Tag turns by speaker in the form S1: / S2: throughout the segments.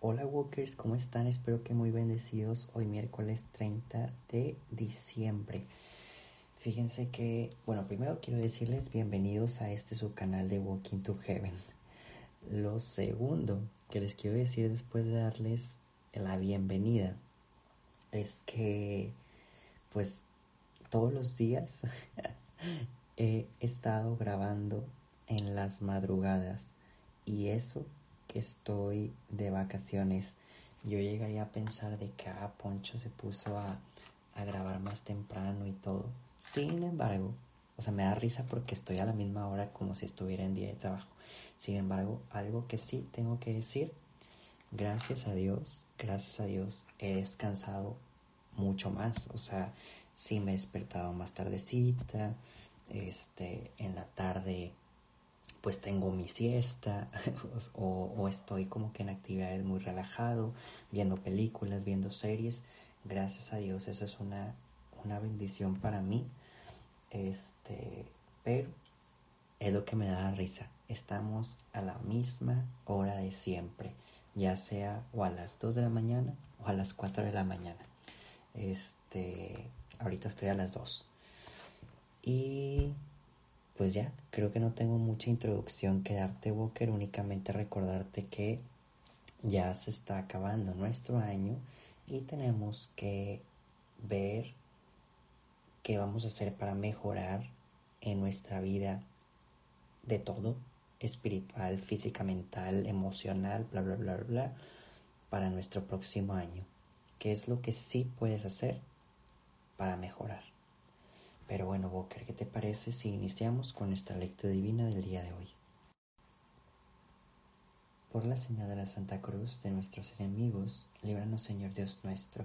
S1: Hola Walkers, ¿cómo están? Espero que muy bendecidos hoy miércoles 30 de diciembre. Fíjense que, bueno, primero quiero decirles bienvenidos a este su canal de Walking to Heaven. Lo segundo que les quiero decir después de darles la bienvenida es que, pues, todos los días he estado grabando en las madrugadas y eso que estoy de vacaciones. Yo llegaría a pensar de que ah, Poncho se puso a, a grabar más temprano y todo. Sin embargo, o sea, me da risa porque estoy a la misma hora como si estuviera en día de trabajo. Sin embargo, algo que sí tengo que decir, gracias a Dios, gracias a Dios he descansado mucho más. O sea, sí me he despertado más tardecita, este, en la tarde pues tengo mi siesta o, estoy como que en actividades muy relajado, viendo películas, viendo series. Gracias a Dios, eso es una, una bendición para mí. Este, pero es lo que me da risa. Estamos a la misma hora de siempre, ya sea o a las 2 de la mañana o a las 4 de la mañana. Este, ahorita estoy a las 2. Y pues ya, creo que no tengo mucha introducción que darte, Walker, únicamente recordarte que ya se está acabando nuestro año y tenemos que ver qué vamos a hacer para mejorar en nuestra vida de todo, espiritual, física, mental, emocional, bla, bla, bla, bla, para nuestro próximo año. ¿Qué es lo que sí puedes hacer para mejorar? Pero bueno, Boker, ¿qué te parece si iniciamos con nuestra lectura divina del día de hoy? Por la señal de la Santa Cruz de nuestros enemigos, líbranos Señor Dios nuestro,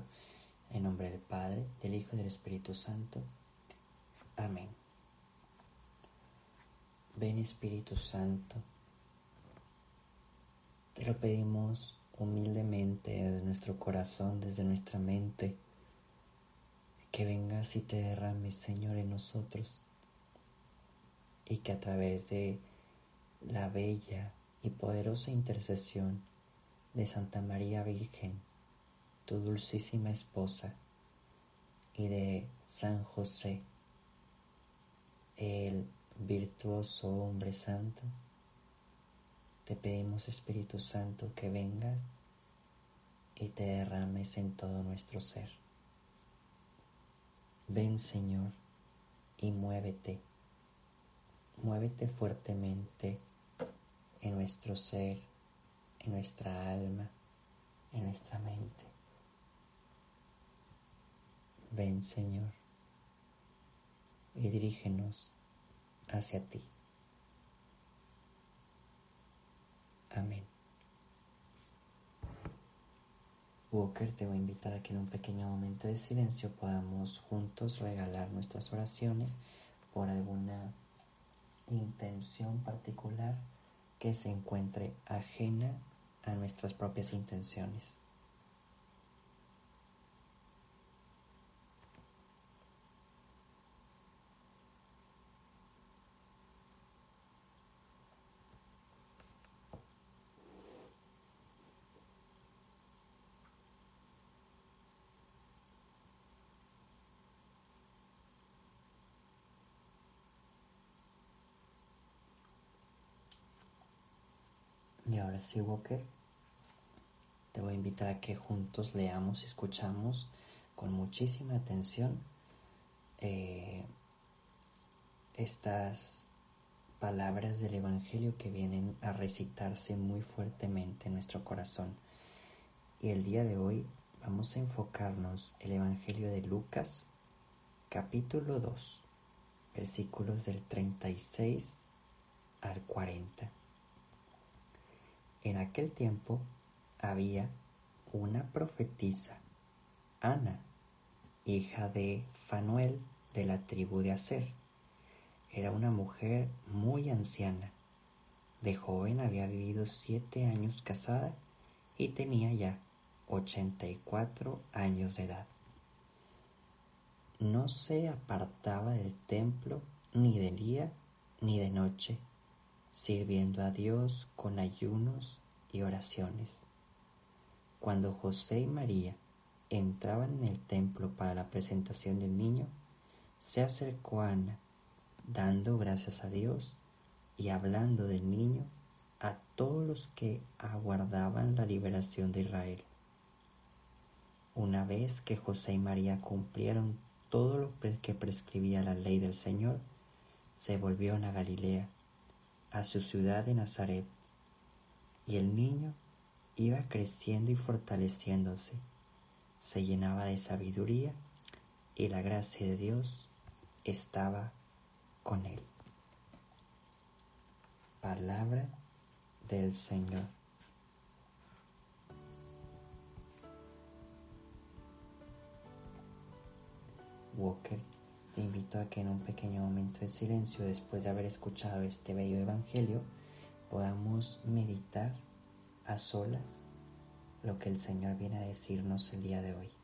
S1: en nombre del Padre, del Hijo y del Espíritu Santo. Amén. Ven Espíritu Santo, te lo pedimos humildemente desde nuestro corazón, desde nuestra mente, que vengas y te derrames, Señor, en nosotros y que a través de la bella y poderosa intercesión de Santa María Virgen, tu dulcísima esposa, y de San José, el virtuoso hombre santo, te pedimos Espíritu Santo que vengas y te derrames en todo nuestro ser. Ven Señor y muévete, muévete fuertemente en nuestro ser, en nuestra alma, en nuestra mente. Ven Señor y dirígenos hacia ti. Amén. Walker te voy a invitar a que en un pequeño momento de silencio podamos juntos regalar nuestras oraciones por alguna intención particular que se encuentre ajena a nuestras propias intenciones. Y ahora sí, Walker, te voy a invitar a que juntos leamos y escuchamos con muchísima atención eh, estas palabras del Evangelio que vienen a recitarse muy fuertemente en nuestro corazón. Y el día de hoy vamos a enfocarnos el Evangelio de Lucas, capítulo 2, versículos del 36 al 40. En aquel tiempo había una profetisa, Ana, hija de Fanuel de la tribu de Aser. Era una mujer muy anciana. De joven había vivido siete años casada y tenía ya ochenta y cuatro años de edad. No se apartaba del templo ni de día ni de noche sirviendo a Dios con ayunos y oraciones. Cuando José y María entraban en el templo para la presentación del niño, se acercó Ana, dando gracias a Dios y hablando del niño a todos los que aguardaban la liberación de Israel. Una vez que José y María cumplieron todo lo que prescribía la ley del Señor, se volvieron a Galilea, a su ciudad de Nazaret, y el niño iba creciendo y fortaleciéndose, se llenaba de sabiduría y la gracia de Dios estaba con él. Palabra del Señor. Walker, te invito a que en un pequeño momento de silencio, después de haber escuchado este bello Evangelio, podamos meditar a solas lo que el Señor viene a decirnos el día de hoy.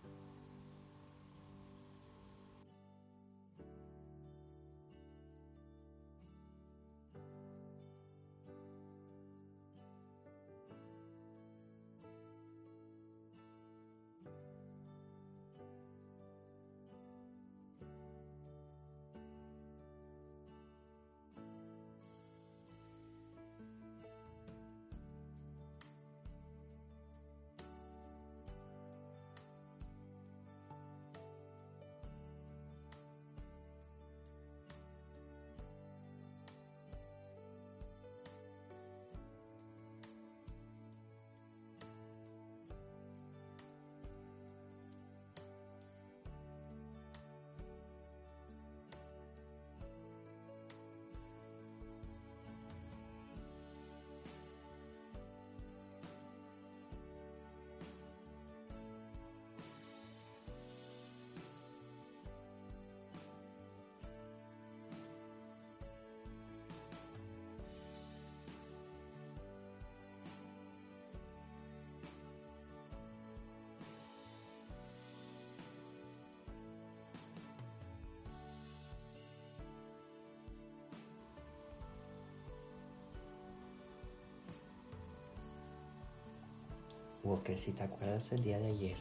S1: Walker, si te acuerdas el día de ayer,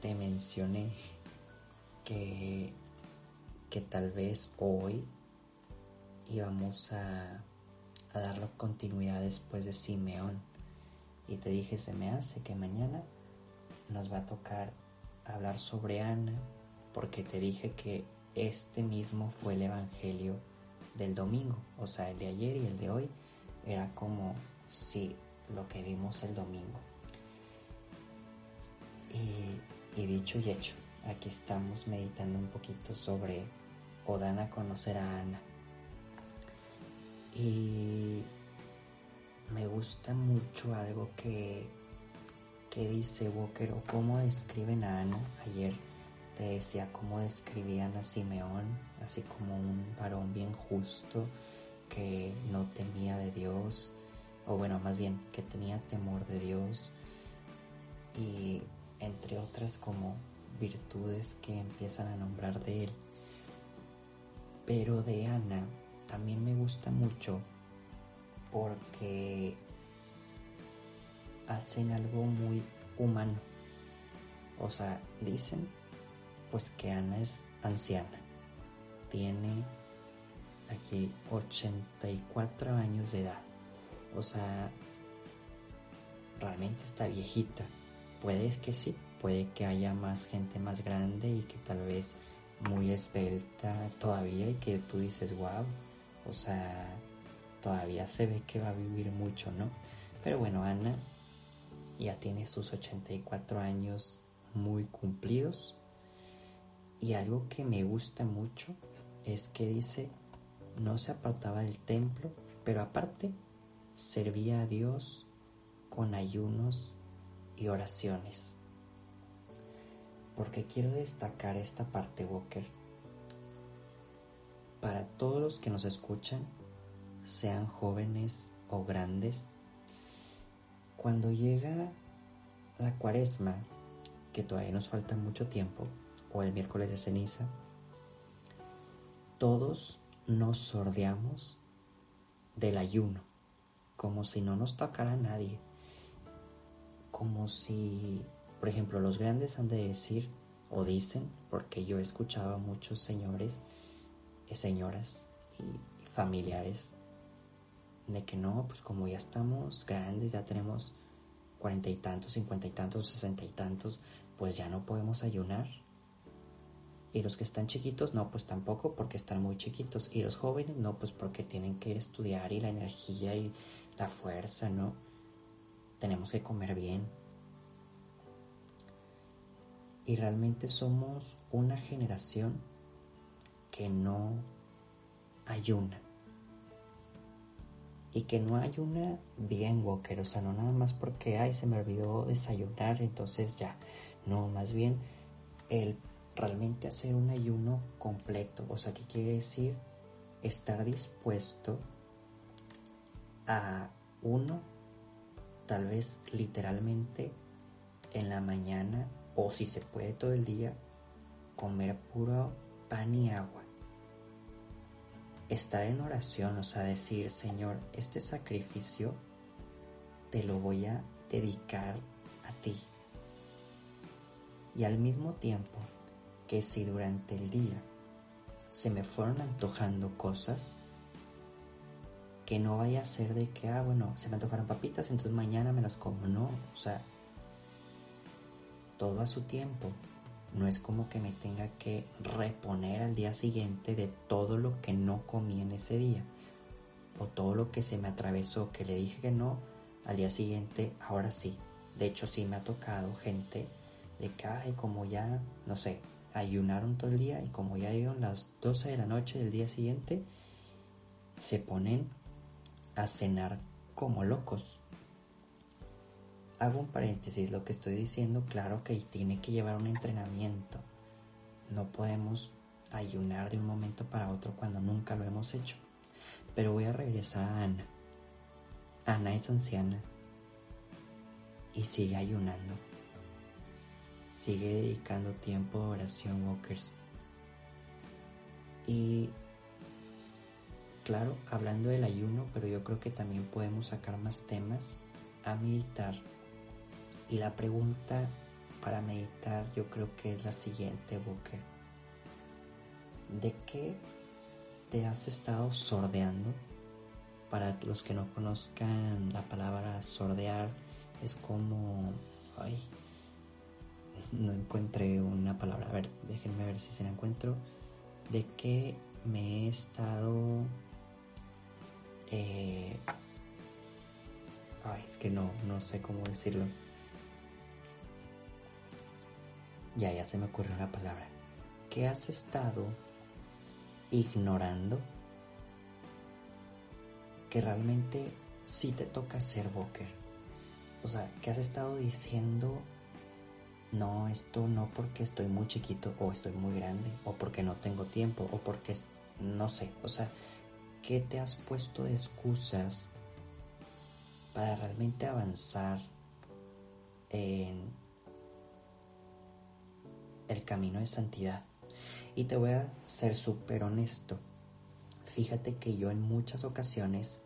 S1: te mencioné que, que tal vez hoy íbamos a, a darle continuidad después de Simeón. Y te dije, se me hace que mañana nos va a tocar hablar sobre Ana, porque te dije que este mismo fue el Evangelio del domingo, o sea, el de ayer y el de hoy, era como si lo que vimos el domingo. Y, dicho y hecho, aquí estamos meditando un poquito sobre o dan a conocer a Ana. Y me gusta mucho algo que, que dice Walker o cómo describen a Ana. Ayer te decía cómo describían a Simeón, así como un varón bien justo que no temía de Dios, o bueno, más bien que tenía temor de Dios y entre otras como virtudes que empiezan a nombrar de él. Pero de Ana también me gusta mucho porque hacen algo muy humano. O sea, dicen pues que Ana es anciana. Tiene aquí 84 años de edad. O sea, realmente está viejita. Puede que sí, puede que haya más gente más grande y que tal vez muy esbelta todavía y que tú dices, wow, o sea, todavía se ve que va a vivir mucho, ¿no? Pero bueno, Ana ya tiene sus 84 años muy cumplidos y algo que me gusta mucho es que dice, no se apartaba del templo, pero aparte servía a Dios con ayunos y oraciones. Porque quiero destacar esta parte, Walker. Para todos los que nos escuchan, sean jóvenes o grandes, cuando llega la cuaresma, que todavía nos falta mucho tiempo, o el miércoles de ceniza, todos nos sordeamos del ayuno como si no nos tocara a nadie, como si, por ejemplo, los grandes han de decir o dicen, porque yo he escuchado a muchos señores, señoras y familiares de que no, pues como ya estamos grandes, ya tenemos cuarenta y tantos, cincuenta y tantos, sesenta y tantos, pues ya no podemos ayunar. Y los que están chiquitos, no, pues tampoco porque están muy chiquitos. Y los jóvenes, no, pues porque tienen que estudiar y la energía y la fuerza, ¿no? Tenemos que comer bien. Y realmente somos una generación que no ayuna y que no hay una bien Walker, o sea, no nada más porque, ay, se me olvidó desayunar, entonces ya, no, más bien el realmente hacer un ayuno completo, o sea, ¿qué quiere decir? Estar dispuesto a uno, tal vez literalmente en la mañana, o si se puede todo el día, comer puro pan y agua estar en oración, o sea, decir, Señor, este sacrificio te lo voy a dedicar a ti. Y al mismo tiempo que si durante el día se me fueron antojando cosas, que no vaya a ser de que, ah, bueno, se me antojaron papitas, entonces mañana me las como. No, o sea, todo a su tiempo. No es como que me tenga que reponer al día siguiente de todo lo que no comí en ese día. O todo lo que se me atravesó, que le dije que no, al día siguiente, ahora sí. De hecho, sí me ha tocado gente de que, ay, como ya, no sé, ayunaron todo el día y como ya llegaron las 12 de la noche del día siguiente, se ponen a cenar como locos hago un paréntesis, lo que estoy diciendo, claro que tiene que llevar un entrenamiento. No podemos ayunar de un momento para otro cuando nunca lo hemos hecho. Pero voy a regresar a Ana. Ana es anciana y sigue ayunando. Sigue dedicando tiempo a oración, Walkers. Y claro, hablando del ayuno, pero yo creo que también podemos sacar más temas a meditar y la pregunta para meditar yo creo que es la siguiente, Booker. ¿De qué te has estado sordeando? Para los que no conozcan la palabra sordear, es como... Ay, no encontré una palabra. A ver, déjenme ver si se la encuentro. ¿De qué me he estado... Eh, ay, es que no, no sé cómo decirlo ya, ya se me ocurrió una palabra. ¿Qué has estado ignorando? Que realmente sí te toca ser Boker. O sea, que has estado diciendo, no, esto no porque estoy muy chiquito o estoy muy grande o porque no tengo tiempo o porque no sé. O sea, ¿qué te has puesto de excusas para realmente avanzar en el camino de santidad. Y te voy a ser súper honesto. Fíjate que yo en muchas ocasiones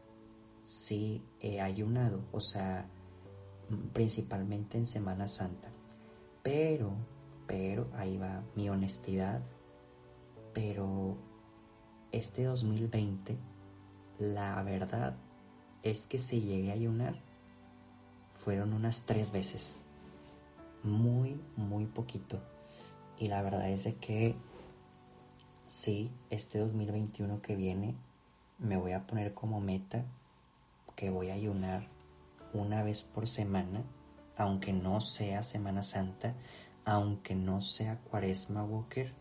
S1: sí he ayunado, o sea, principalmente en Semana Santa. Pero, pero, ahí va mi honestidad. Pero este 2020, la verdad es que si llegué a ayunar, fueron unas tres veces. Muy, muy poquito. Y la verdad es que sí, este 2021 que viene me voy a poner como meta que voy a ayunar una vez por semana, aunque no sea Semana Santa, aunque no sea Cuaresma Walker,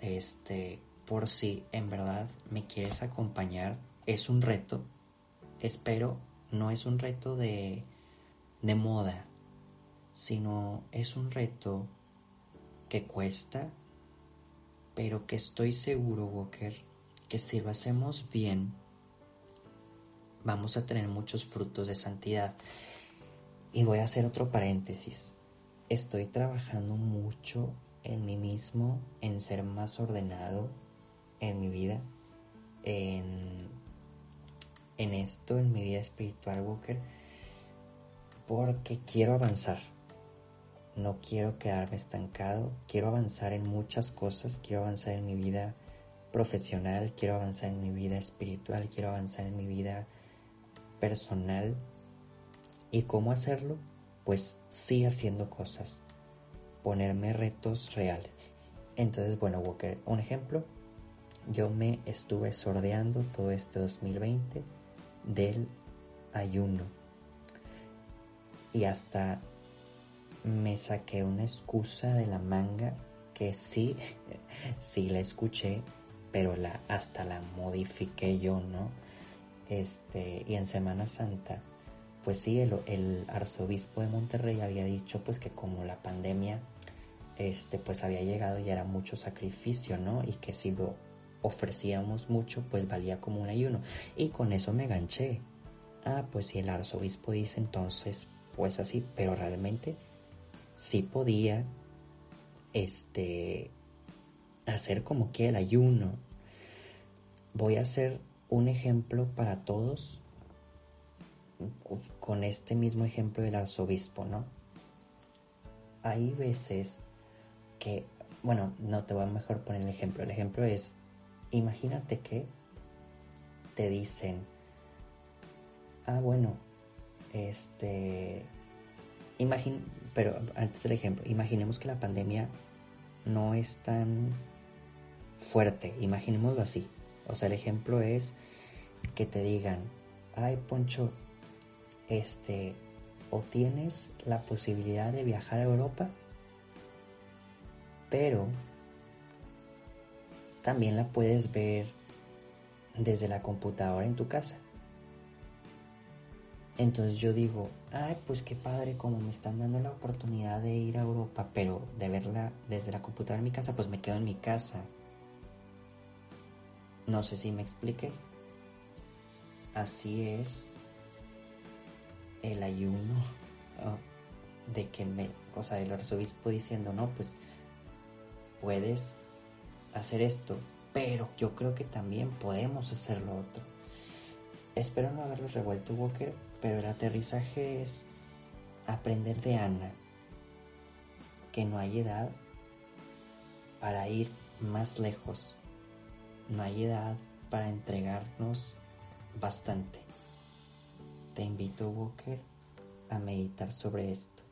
S1: este, por si en verdad me quieres acompañar, es un reto, espero, no es un reto de, de moda, sino es un reto que cuesta, pero que estoy seguro, Walker, que si lo hacemos bien, vamos a tener muchos frutos de santidad. Y voy a hacer otro paréntesis. Estoy trabajando mucho en mí mismo, en ser más ordenado en mi vida, en, en esto, en mi vida espiritual, Walker. porque quiero avanzar. No quiero quedarme estancado, quiero avanzar en muchas cosas, quiero avanzar en mi vida profesional, quiero avanzar en mi vida espiritual, quiero avanzar en mi vida personal. ¿Y cómo hacerlo? Pues sí haciendo cosas, ponerme retos reales. Entonces, bueno, Walker, un ejemplo, yo me estuve sordeando todo este 2020 del ayuno y hasta me saqué una excusa de la manga que sí, sí la escuché, pero la, hasta la modifiqué yo, ¿no? Este, y en Semana Santa, pues sí, el, el, arzobispo de Monterrey había dicho pues que como la pandemia este, pues había llegado y era mucho sacrificio, ¿no? Y que si lo ofrecíamos mucho, pues valía como un ayuno. Y con eso me ganché. Ah, pues si el arzobispo dice entonces, pues así, pero realmente sí podía este hacer como que el ayuno. Voy a hacer un ejemplo para todos con este mismo ejemplo del arzobispo, ¿no? Hay veces que, bueno, no te voy a mejor poner el ejemplo. El ejemplo es, imagínate que te dicen, ah, bueno, este, imagín pero antes del ejemplo, imaginemos que la pandemia no es tan fuerte, imaginémoslo así. O sea, el ejemplo es que te digan, ay Poncho, este, o tienes la posibilidad de viajar a Europa, pero también la puedes ver desde la computadora en tu casa. Entonces yo digo, ay, pues qué padre, como me están dando la oportunidad de ir a Europa, pero de verla desde la computadora en mi casa, pues me quedo en mi casa. No sé si me expliqué. Así es el ayuno de que me, o sea, el arzobispo diciendo, no, pues puedes hacer esto, pero yo creo que también podemos hacer lo otro. Espero no haberlo revuelto, Walker, pero el aterrizaje es aprender de Ana que no hay edad para ir más lejos, no hay edad para entregarnos bastante. Te invito, Walker, a meditar sobre esto.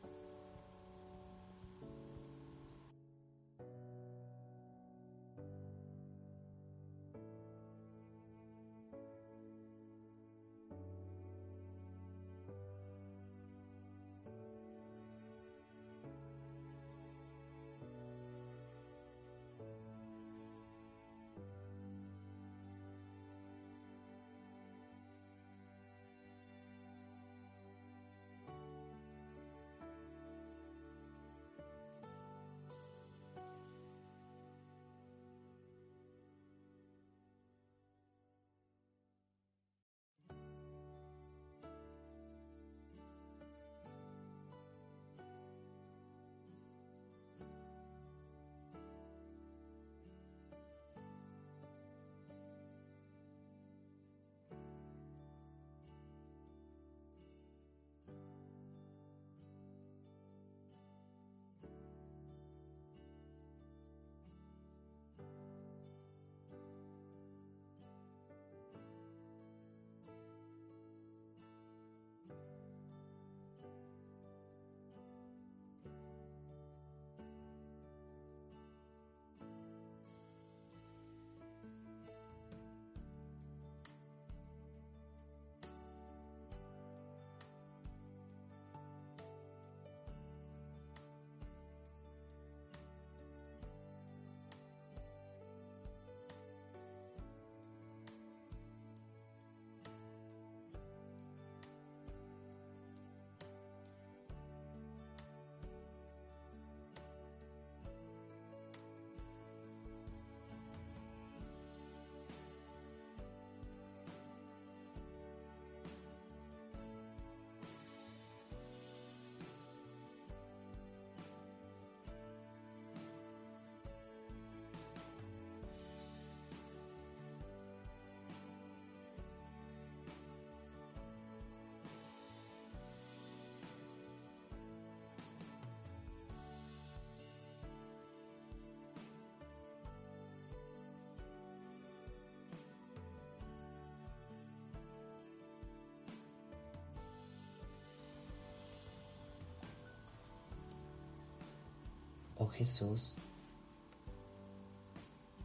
S1: Oh Jesús,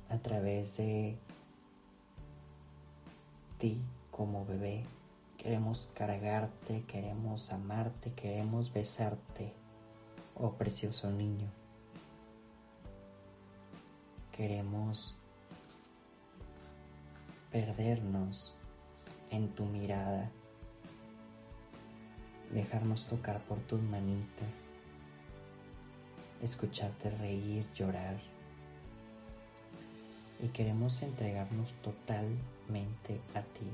S1: a través de ti como bebé, queremos cargarte, queremos amarte, queremos besarte, oh precioso niño. Queremos perdernos en tu mirada, dejarnos tocar por tus manitas, escucharte reír, llorar. Y queremos entregarnos totalmente a ti.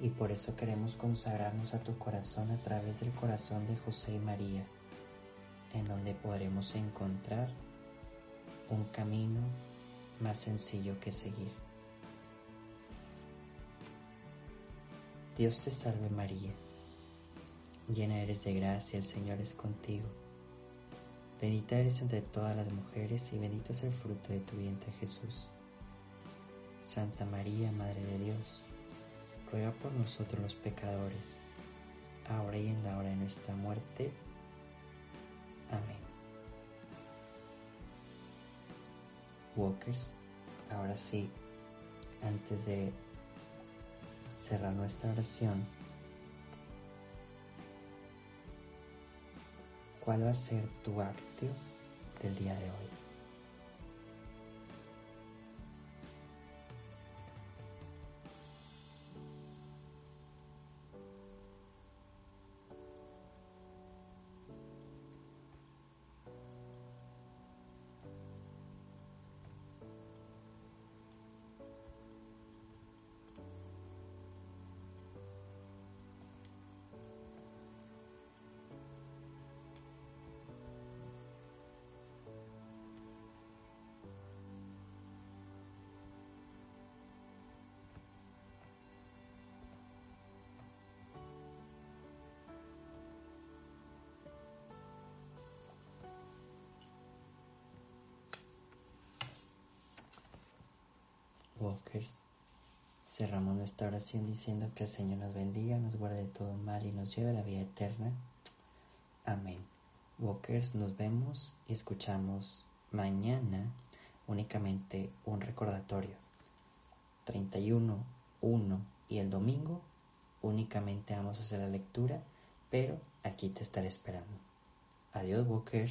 S1: Y por eso queremos consagrarnos a tu corazón a través del corazón de José y María, en donde podremos encontrar un camino más sencillo que seguir. Dios te salve María, llena eres de gracia, el Señor es contigo. Bendita eres entre todas las mujeres y bendito es el fruto de tu vientre Jesús. Santa María, Madre de Dios, ruega por nosotros los pecadores, ahora y en la hora de nuestra muerte. Amén. Walkers, ahora sí, antes de cerrar nuestra oración, ¿cuál va a ser tu acto del día de hoy? Walkers, cerramos nuestra oración diciendo que el Señor nos bendiga, nos guarde de todo mal y nos lleve a la vida eterna. Amén. Walkers, nos vemos y escuchamos mañana únicamente un recordatorio. 31, 1 y el domingo únicamente vamos a hacer la lectura, pero aquí te estaré esperando. Adiós, Walker.